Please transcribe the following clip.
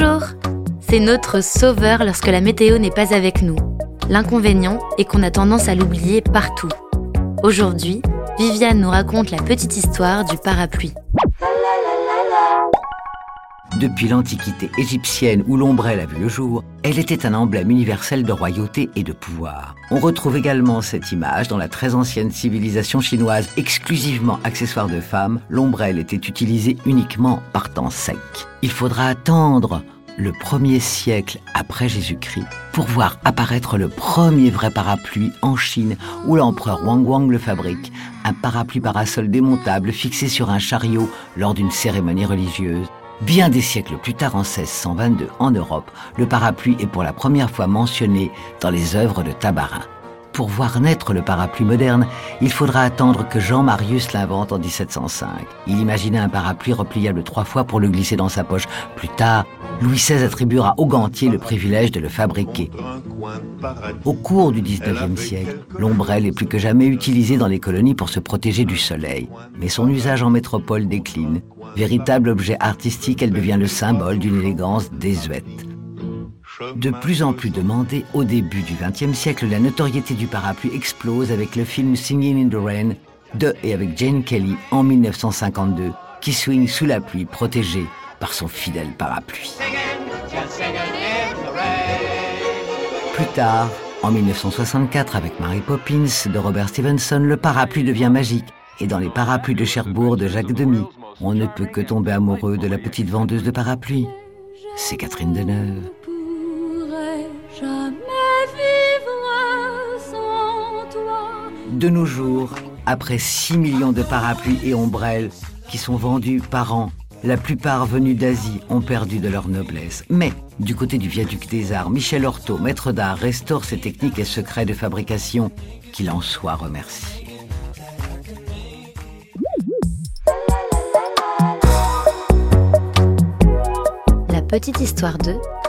Bonjour C'est notre sauveur lorsque la météo n'est pas avec nous. L'inconvénient est qu'on a tendance à l'oublier partout. Aujourd'hui, Viviane nous raconte la petite histoire du parapluie. Depuis l'Antiquité égyptienne où l'ombrelle a vu le jour, elle était un emblème universel de royauté et de pouvoir. On retrouve également cette image dans la très ancienne civilisation chinoise exclusivement accessoire de femmes. L'ombrelle était utilisée uniquement par temps sec. Il faudra attendre le premier siècle après Jésus-Christ pour voir apparaître le premier vrai parapluie en Chine où l'empereur Wang Wang le fabrique, un parapluie parasol démontable fixé sur un chariot lors d'une cérémonie religieuse. Bien des siècles plus tard, en 1622, en Europe, le parapluie est pour la première fois mentionné dans les œuvres de Tabarin. Pour voir naître le parapluie moderne, il faudra attendre que Jean Marius l'invente en 1705. Il imaginait un parapluie repliable trois fois pour le glisser dans sa poche. Plus tard, Louis XVI attribuera au gantier le privilège de le fabriquer. Au cours du 19e siècle, l'ombrelle est plus que jamais utilisée dans les colonies pour se protéger du soleil. Mais son usage en métropole décline. Véritable objet artistique, elle devient le symbole d'une élégance désuète. De plus en plus demandée, au début du XXe siècle, la notoriété du parapluie explose avec le film Singing in the Rain de et avec Jane Kelly en 1952, qui swing sous la pluie protégée par son fidèle parapluie. Plus tard, en 1964, avec Mary Poppins de Robert Stevenson, le parapluie devient magique. Et dans les parapluies de Cherbourg de Jacques Demy, on ne peut que tomber amoureux de la petite vendeuse de parapluies. C'est Catherine Deneuve. De nos jours, après 6 millions de parapluies et ombrelles qui sont vendus par an, la plupart venus d'Asie ont perdu de leur noblesse. Mais, du côté du viaduc des arts, Michel Horto, maître d'art, restaure ses techniques et secrets de fabrication. Qu'il en soit remercié. La Petite Histoire 2